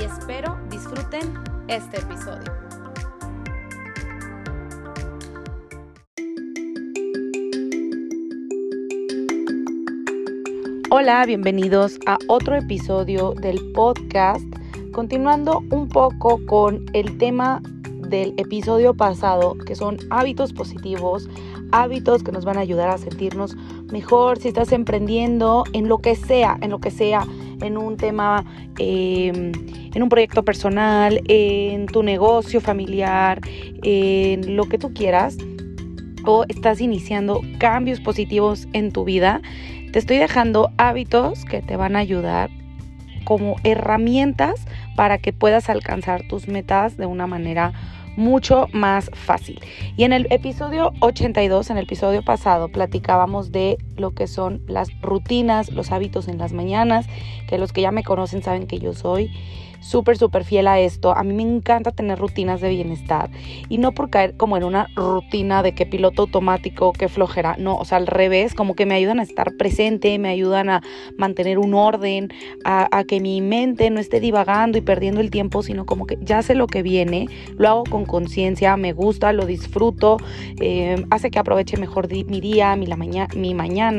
y espero disfruten este episodio. Hola, bienvenidos a otro episodio del podcast, continuando un poco con el tema del episodio pasado, que son hábitos positivos, hábitos que nos van a ayudar a sentirnos mejor si estás emprendiendo en lo que sea, en lo que sea, en un tema, em, en un proyecto personal, en tu negocio familiar, en lo que tú quieras, o estás iniciando cambios positivos en tu vida, te estoy dejando hábitos que te van a ayudar como herramientas para que puedas alcanzar tus metas de una manera mucho más fácil. Y en el episodio 82, en el episodio pasado, platicábamos de lo que son las rutinas, los hábitos en las mañanas, que los que ya me conocen saben que yo soy súper, súper fiel a esto. A mí me encanta tener rutinas de bienestar y no por caer como en una rutina de que piloto automático, que flojera, no, o sea, al revés, como que me ayudan a estar presente, me ayudan a mantener un orden, a, que mi mente no esté divagando y perdiendo el tiempo, sino como que ya sé lo que viene, lo hago con conciencia, me gusta, lo disfruto, eh, hace que aproveche mejor mi día, mi, la mi mañana.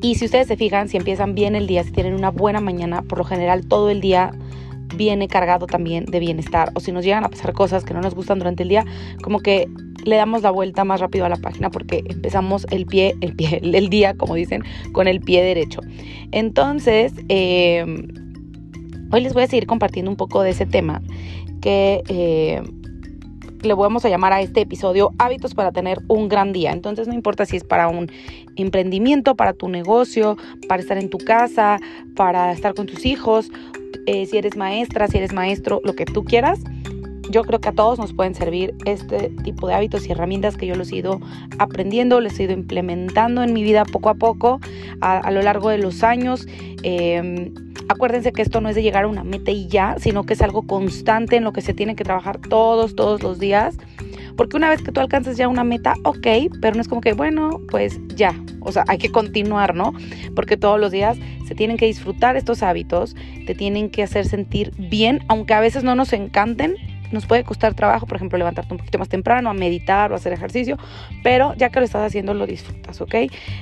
Y si ustedes se fijan, si empiezan bien el día, si tienen una buena mañana, por lo general todo el día viene cargado también de bienestar. O si nos llegan a pasar cosas que no nos gustan durante el día, como que le damos la vuelta más rápido a la página porque empezamos el pie, el pie, el día, como dicen, con el pie derecho. Entonces, em, hoy les voy a seguir compartiendo un poco de ese tema que eh, le vamos a llamar a este episodio hábitos para tener un gran día. Entonces no importa si es para un emprendimiento, para tu negocio, para estar en tu casa, para estar con tus hijos, eh, si eres maestra, si eres maestro, lo que tú quieras. Yo creo que a todos nos pueden servir este tipo de hábitos y herramientas que yo los he ido aprendiendo, les he ido implementando en mi vida poco a poco a, lo largo de los años. Em, Acuérdense que esto no es de llegar a una meta y ya, sino que es algo constante en lo que se tiene que trabajar todos, todos los días. Porque una vez que tú alcanzas ya una meta, ok, pero no es como que, bueno, pues ya. O sea, hay que continuar, ¿no? Porque todos los días se tienen que disfrutar estos hábitos, te tienen que hacer sentir bien, aunque a veces no nos encanten, nos puede costar trabajo, por ejemplo, levantarte un poquito más temprano, a meditar o hacer ejercicio, pero ya que lo estás haciendo lo disfrutas, ¿ok?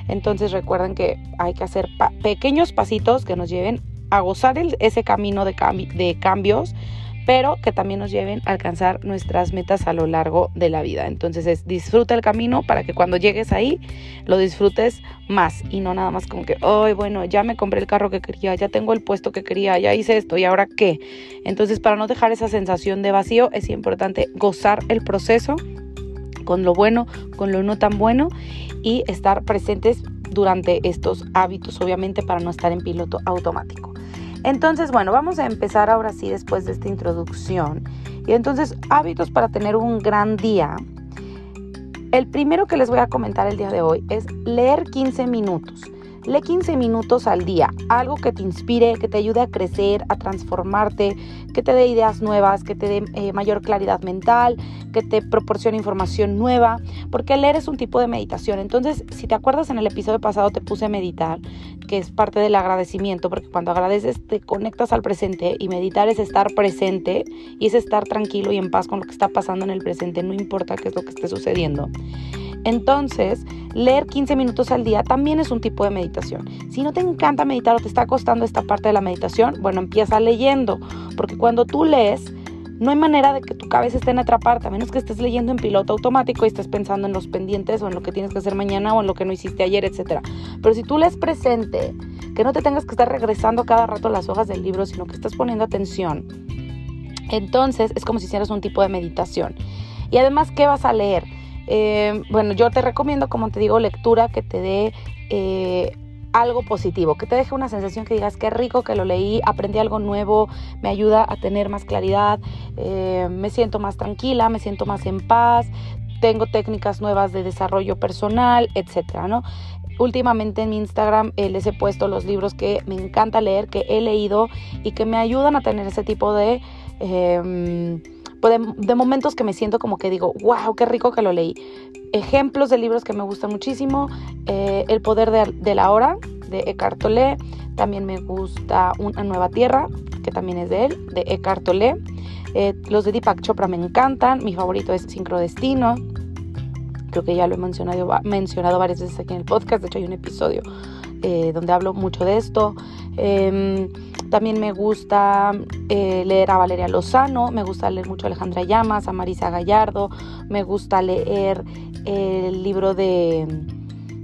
Entonces recuerden que hay que hacer pequeños pasitos que nos lleven a gozar ese camino de, cambios, pero que también nos lleven a alcanzar nuestras metas a lo largo de la vida. Entonces es disfruta el camino para que cuando llegues ahí lo disfrutes más y no nada más como que, hoy bueno, ya me compré el carro que quería, ya tengo el puesto que quería, ya hice esto y ahora qué. Entonces para no dejar esa sensación de vacío es importante gozar el proceso con lo bueno, con lo no tan bueno y estar presentes durante estos hábitos, obviamente para no estar en piloto automático. Entonces, bueno, vamos a empezar ahora sí después de esta introducción. Y entonces, hábitos para tener un gran día. El primero que les voy a comentar el día de hoy es leer 15 minutos. Lee 15 minutos al día, algo que te inspire, que te ayude a crecer, a transformarte, que te dé ideas nuevas, que te dé eh, mayor claridad mental, que te proporcione información nueva, porque leer es un tipo de meditación. Entonces, si te acuerdas en el episodio pasado te puse a meditar, que es parte del agradecimiento, porque cuando agradeces te conectas al presente y meditar es estar presente y es estar tranquilo y en paz con lo que está pasando en el presente, no importa qué es lo que esté sucediendo. Entonces, leer 15 minutos al día también es un tipo de meditación. Si no te encanta meditar o te está costando esta parte de la meditación, bueno, empieza leyendo, porque cuando tú lees, no hay manera de que tu cabeza esté en otra parte, a menos que estés leyendo en piloto automático y estés pensando en los pendientes o en lo que tienes que hacer mañana o en lo que no hiciste ayer, etc. Pero si tú lees presente, que no te tengas que estar regresando cada rato las hojas del libro, sino que estás poniendo atención, entonces es como si hicieras un tipo de meditación. Y además, ¿qué vas a leer? Eh, bueno, yo te recomiendo, como te digo, lectura que te dé eh, algo positivo, que te deje una sensación que digas, qué rico que lo leí, aprendí algo nuevo, me ayuda a tener más claridad, eh, me siento más tranquila, me siento más en paz, tengo técnicas nuevas de desarrollo personal, etcétera, ¿no? Últimamente en mi Instagram les he puesto los libros que me encanta leer, que he leído y que me ayudan a tener ese tipo de, em, pues de, momentos que me siento como que digo, wow, qué rico que lo leí. Ejemplos de libros que me gustan muchísimo, eh, El poder de, la hora de Eckhart Tolle, también me gusta Una nueva tierra, que también es de él, de Eckhart Tolle. Eh, los de Deepak Chopra me encantan, mi favorito es Sincrodestino, creo que ya lo he mencionado, mencionado varias veces aquí en el podcast, de hecho hay un episodio eh, donde hablo mucho de esto. Em, también me gusta eh, leer a Valeria Lozano, me gusta leer mucho a Alejandra Llamas, a Marisa Gallardo, me gusta leer el libro de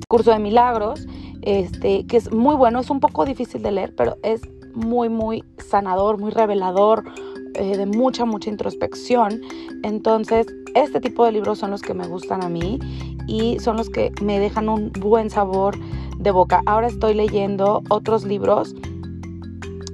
Curso de Milagros, este, que es muy bueno, es un poco difícil de leer, pero es muy, muy sanador, muy revelador, eh, de mucha, mucha introspección. Entonces, este tipo de libros son los que me gustan a mí y son los que me dejan un buen sabor de boca. Ahora estoy leyendo otros libros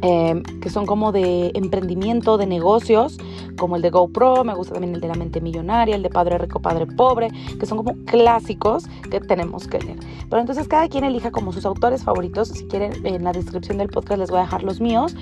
eh, que son como de emprendimiento, de negocios, como el de GoPro, me gusta también el de la mente millonaria, el de Padre Rico, Padre Pobre, que son como clásicos que tenemos que leer. Pero entonces cada quien elija como sus autores favoritos, si quieren en la descripción del podcast les voy a dejar los míos,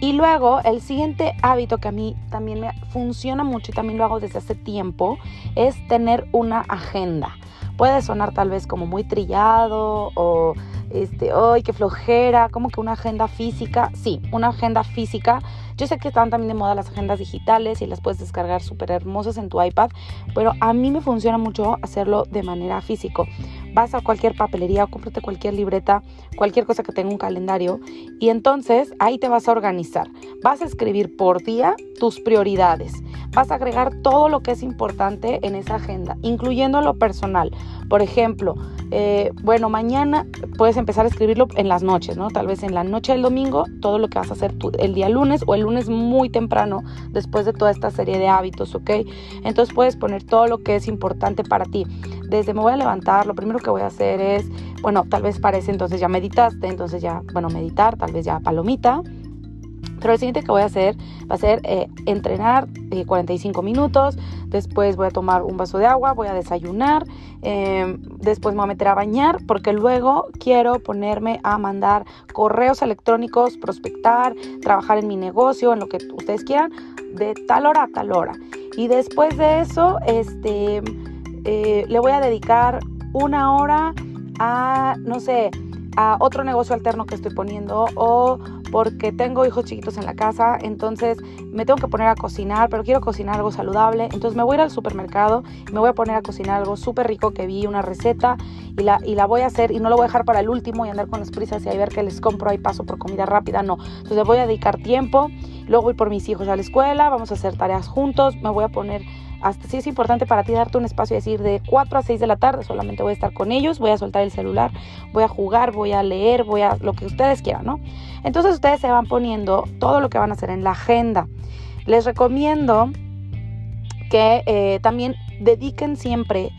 y luego el siguiente hábito que a mí también me funciona mucho y también lo hago desde hace tiempo es tener una agenda. Puede sonar tal vez como muy trillado o este, ¡ay, qué flojera! Como que una agenda física. Sí, una agenda física. Yo sé que están también de moda las agendas digitales y las puedes descargar súper hermosas en tu iPad, pero a mí me funciona mucho hacerlo de manera físico. Vas a cualquier papelería o cómprate cualquier libreta, cualquier cosa que tenga un calendario y entonces ahí te vas a organizar. Vas a escribir por día tus prioridades. Vas a agregar todo lo que es importante en esa agenda, incluyendo lo personal. Por ejemplo, eh, bueno, mañana puedes empezar a escribirlo en las noches, ¿no? Tal vez en la noche del domingo, todo lo que vas a hacer el día lunes o el lunes muy temprano después de toda esta serie de hábitos, ¿ok? Entonces puedes poner todo lo que es importante para ti. Desde me voy a levantar, lo primero que voy a hacer es, bueno, tal vez parece entonces ya meditaste, entonces ya, bueno, meditar, tal vez ya palomita pero el siguiente que voy a hacer va a ser eh, entrenar 45 eh, minutos, después voy a tomar un vaso de agua, voy a desayunar, em, después me voy a meter a bañar porque luego quiero ponerme a mandar correos electrónicos, prospectar, trabajar en mi negocio, en lo que ustedes quieran, de tal hora a tal hora. Y después de eso, este, eh, le voy a dedicar una hora a, no sé, a otro negocio alterno que estoy poniendo o porque tengo hijos chiquitos en la casa, entonces me tengo que poner a cocinar, pero quiero cocinar algo saludable, entonces me voy a ir al supermercado me voy a poner a cocinar algo súper rico que vi, una receta y la, y la voy a hacer y no lo voy a dejar para el último y andar con las prisas y ahí ver que les compro ahí paso por comida rápida, no, entonces voy a dedicar tiempo, luego voy por mis hijos a la escuela, vamos a hacer tareas juntos, me voy a poner hasta si es importante para ti darte un espacio y decir de 4 a 6 de la tarde solamente voy a estar con ellos, voy a soltar el celular, voy a jugar, voy a leer, voy a lo que ustedes quieran, ¿no? Entonces ustedes se van poniendo todo lo que van a hacer en la agenda. Les recomiendo que eh, también dediquen siempre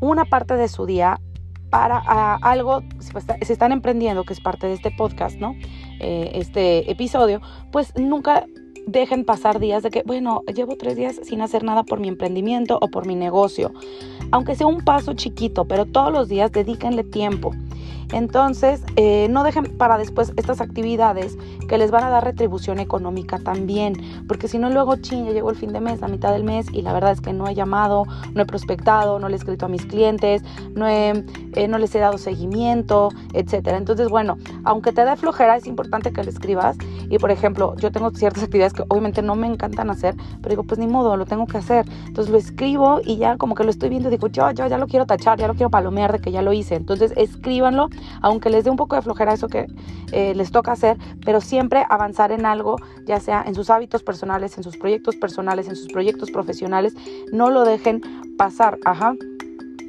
una parte de su día para algo, si pues, están emprendiendo, que es parte de este podcast, ¿no? Eh, este episodio, pues nunca dejen pasar días de que, bueno, llevo tres días sin hacer nada por mi emprendimiento o por mi negocio. Aunque sea un paso chiquito, pero todos los días dedíquenle tiempo. Entonces, eh, no dejen para después estas actividades que les van a dar retribución económica también, porque si no luego, ching, ya llegó el fin de mes, la mitad del mes, y la verdad es que no he llamado, no he prospectado, no le he escrito a mis clientes, no, he, eh, no les he dado seguimiento, etcétera. Entonces, bueno, aunque te dé flojera, es importante que le escribas. Y por ejemplo, yo tengo ciertas actividades que obviamente no me encantan hacer, pero digo, pues ni modo, lo tengo que hacer. Entonces lo escribo y ya como que lo estoy viendo, digo, yo, yo ya lo quiero tachar, ya lo quiero palomear de que ya lo hice. Entonces escríbanlo aunque les dé un poco de flojera eso que eh, les toca hacer, pero siempre avanzar en algo, ya sea en sus hábitos personales, en sus proyectos personales, en sus proyectos profesionales, no lo dejen pasar, ajá.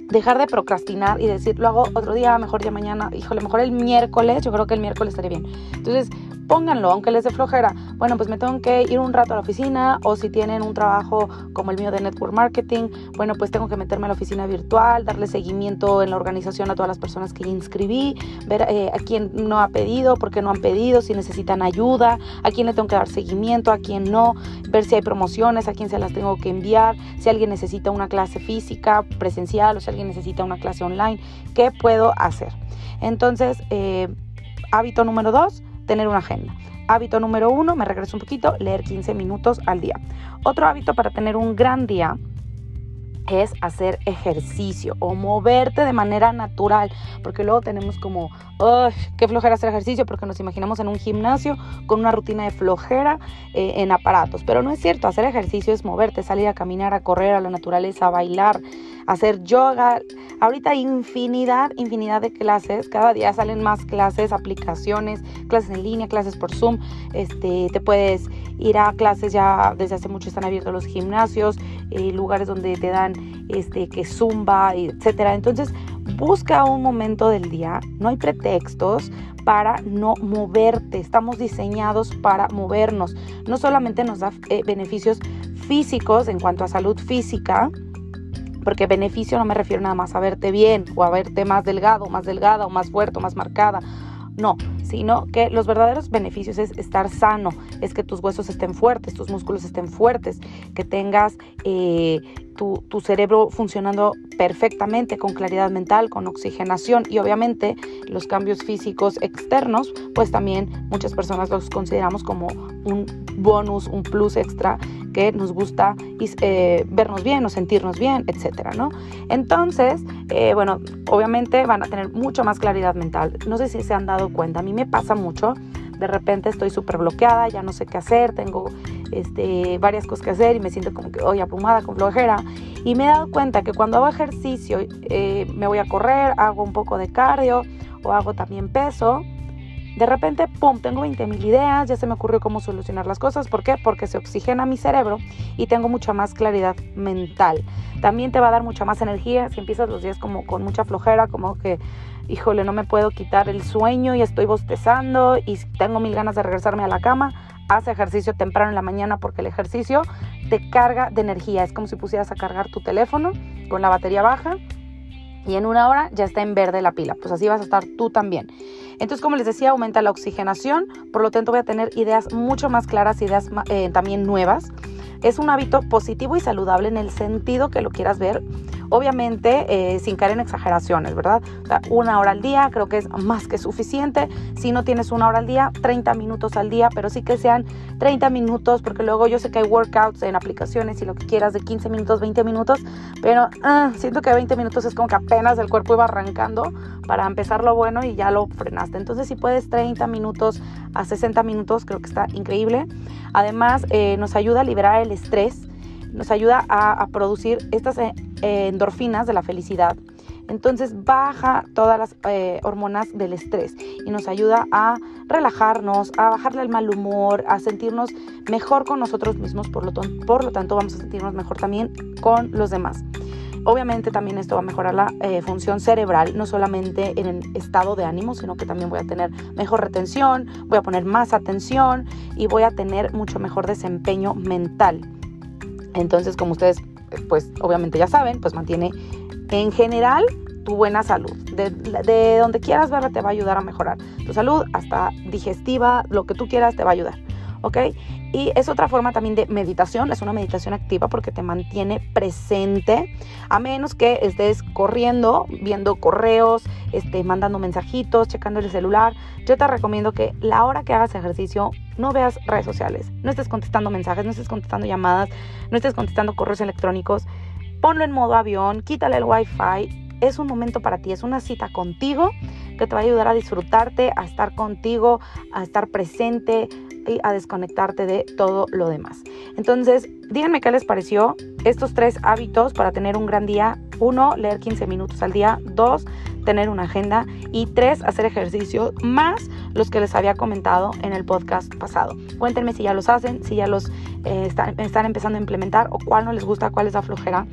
Dejar de procrastinar y decir, lo hago otro día, mejor ya mañana, híjole, mejor el miércoles, yo creo que el miércoles estaría bien. Entonces, pónganlo, aunque les dé flojera. Bueno, pues me tengo que ir un rato a la oficina o si tienen un trabajo como el mío de network marketing, bueno, pues tengo que meterme a la oficina virtual, darle seguimiento en la organización a todas las personas que inscribí, ver eh, a quién no ha pedido, por qué no han pedido, si necesitan ayuda, a quién le tengo que dar seguimiento, a quién no, ver si hay promociones, a quién se las tengo que enviar, si alguien necesita una clase física, presencial o si alguien necesita una clase online, ¿qué puedo hacer? Entonces, eh, hábito número dos, tener una agenda. Hábito número uno, me regreso un poquito, leer 15 minutos al día. Otro hábito para tener un gran día es hacer ejercicio o moverte de manera natural, porque luego tenemos como, ¡ay, qué flojera hacer ejercicio! Porque nos imaginamos en un gimnasio con una rutina de flojera eh, en aparatos, pero no es cierto, hacer ejercicio es moverte, salir a caminar, a correr a la naturaleza, a bailar, hacer yoga. Ahorita hay infinidad, infinidad de clases, cada día salen más clases, aplicaciones, clases en línea, clases por Zoom, este, te puedes ir a clases ya desde hace mucho están abiertos los gimnasios, eh, lugares donde te dan este, que zumba, etcétera. Entonces, busca un momento del día, no hay pretextos para no moverte, estamos diseñados para movernos. No solamente nos da eh, beneficios físicos en cuanto a salud física, porque beneficio no me refiero nada más a verte bien o a verte más delgado, más delgada o más fuerte o más marcada no, sino que los verdaderos beneficios es estar sano, es que tus huesos estén fuertes, tus músculos estén fuertes, que tengas eh, tu, tu, cerebro funcionando perfectamente, con claridad mental, con oxigenación y obviamente los cambios físicos externos, pues también muchas personas los consideramos como un bonus, un plus extra que nos gusta eh, vernos bien o sentirnos bien, etcétera, ¿no? Entonces, eh, bueno, obviamente van a tener mucho más claridad mental. No sé si se han dado cuenta, a mí me pasa mucho. De repente estoy súper bloqueada, ya no sé qué hacer, tengo este, varias cosas que hacer y me siento como que hoy aplumada, con flojera. Y me he dado cuenta que cuando hago ejercicio, eh, me voy a correr, hago un poco de cardio o hago también peso, de repente, ¡pum!, tengo 20 mil ideas, ya se me ocurrió cómo solucionar las cosas. ¿Por qué? Porque se oxigena mi cerebro y tengo mucha más claridad mental. También te va a dar mucha más energía si empiezas los días como con mucha flojera, como que, híjole, no me puedo quitar el sueño y estoy bostezando y tengo mil ganas de regresarme a la cama. Haz ejercicio temprano en la mañana porque el ejercicio te carga de energía. Es como si pusieras a cargar tu teléfono con la batería baja y en una hora ya está en verde la pila. Pues así vas a estar tú también. Entonces, como les decía, aumenta la oxigenación, por lo tanto voy a tener ideas mucho más claras, ideas eh, también nuevas. Es un hábito positivo y saludable en el sentido que lo quieras ver Obviamente, eh, sin caer en exageraciones, ¿verdad? O sea, una hora al día creo que es más que suficiente. Si no tienes una hora al día, 30 minutos al día, pero sí que sean 30 minutos, porque luego yo sé que hay workouts en aplicaciones y lo que quieras de 15 minutos, 20 minutos, pero ah, siento que 20 minutos es como que apenas el cuerpo iba arrancando para empezar lo bueno y ya lo frenaste. Entonces, si puedes 30 minutos a 60 minutos, creo que está increíble. Además, eh, nos ayuda a liberar el estrés nos ayuda a, producir estas eh, endorfinas de la felicidad. Entonces baja todas las eh, hormonas del estrés y nos ayuda a relajarnos, a bajarle el mal humor, a sentirnos mejor con nosotros mismos, por lo, por lo tanto vamos a sentirnos mejor también con los demás. Obviamente también esto va a mejorar la eh, función cerebral, no solamente en el estado de ánimo, sino que también voy a tener mejor retención, voy a poner más atención y voy a tener mucho mejor desempeño mental. Entonces, como ustedes, pues obviamente ya saben, pues mantiene en general tu buena salud. De, donde quieras verla te va a ayudar a mejorar tu salud, hasta digestiva, lo que tú quieras te va a ayudar. ¿Ok? Y es otra forma también de meditación, es una meditación activa porque te mantiene presente, a menos que estés corriendo, viendo correos, este, mandando mensajitos, checando el celular. Yo te recomiendo que la hora que hagas ejercicio no veas redes sociales, no estés contestando mensajes, no estés contestando llamadas, no estés contestando correos electrónicos. Ponlo en modo avión, quítale el wifi. Es un momento para ti, es una cita contigo que te va a ayudar a disfrutarte, a estar contigo, a estar presente, y a desconectarte de todo lo demás. Entonces, díganme qué les pareció estos tres hábitos para tener un gran día. Uno, leer 15 minutos al día. Dos, tener una agenda. Y tres, hacer ejercicio más los que les había comentado en el podcast pasado. Cuéntenme si ya los hacen, si ya los eh, están, están empezando a implementar o cuál no les gusta, cuál es la flojera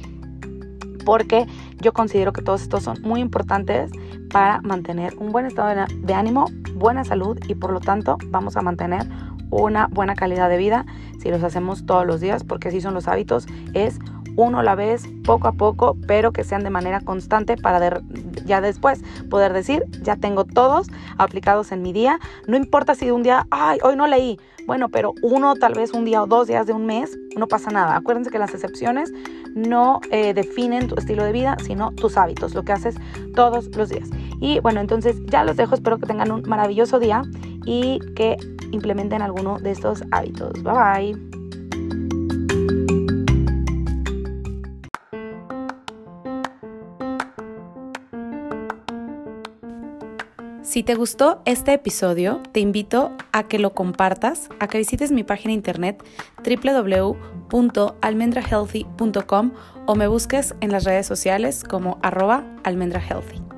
porque yo considero que todos estos son muy importantes para mantener un buen estado de ánimo, buena salud y por lo tanto vamos a mantener una buena calidad de vida si los hacemos todos los días, porque así son los hábitos, es uno a la vez, poco a poco, pero que sean de manera constante para ya después poder decir, ya tengo todos aplicados en mi día. No importa si de un día, ay, hoy no leí. Bueno, pero uno, tal vez un día o dos días de un mes, no pasa nada. Acuérdense que las excepciones no eh, definen tu estilo de vida, sino tus hábitos, lo que haces todos los días. Y bueno, entonces ya los dejo, espero que tengan un maravilloso día y que implementen alguno de estos hábitos. Bye bye. Si te gustó este episodio, te invito a que lo compartas, a que visites mi página internet www.almendrahealthy.com o me busques en las redes sociales como arroba almendrahealthy.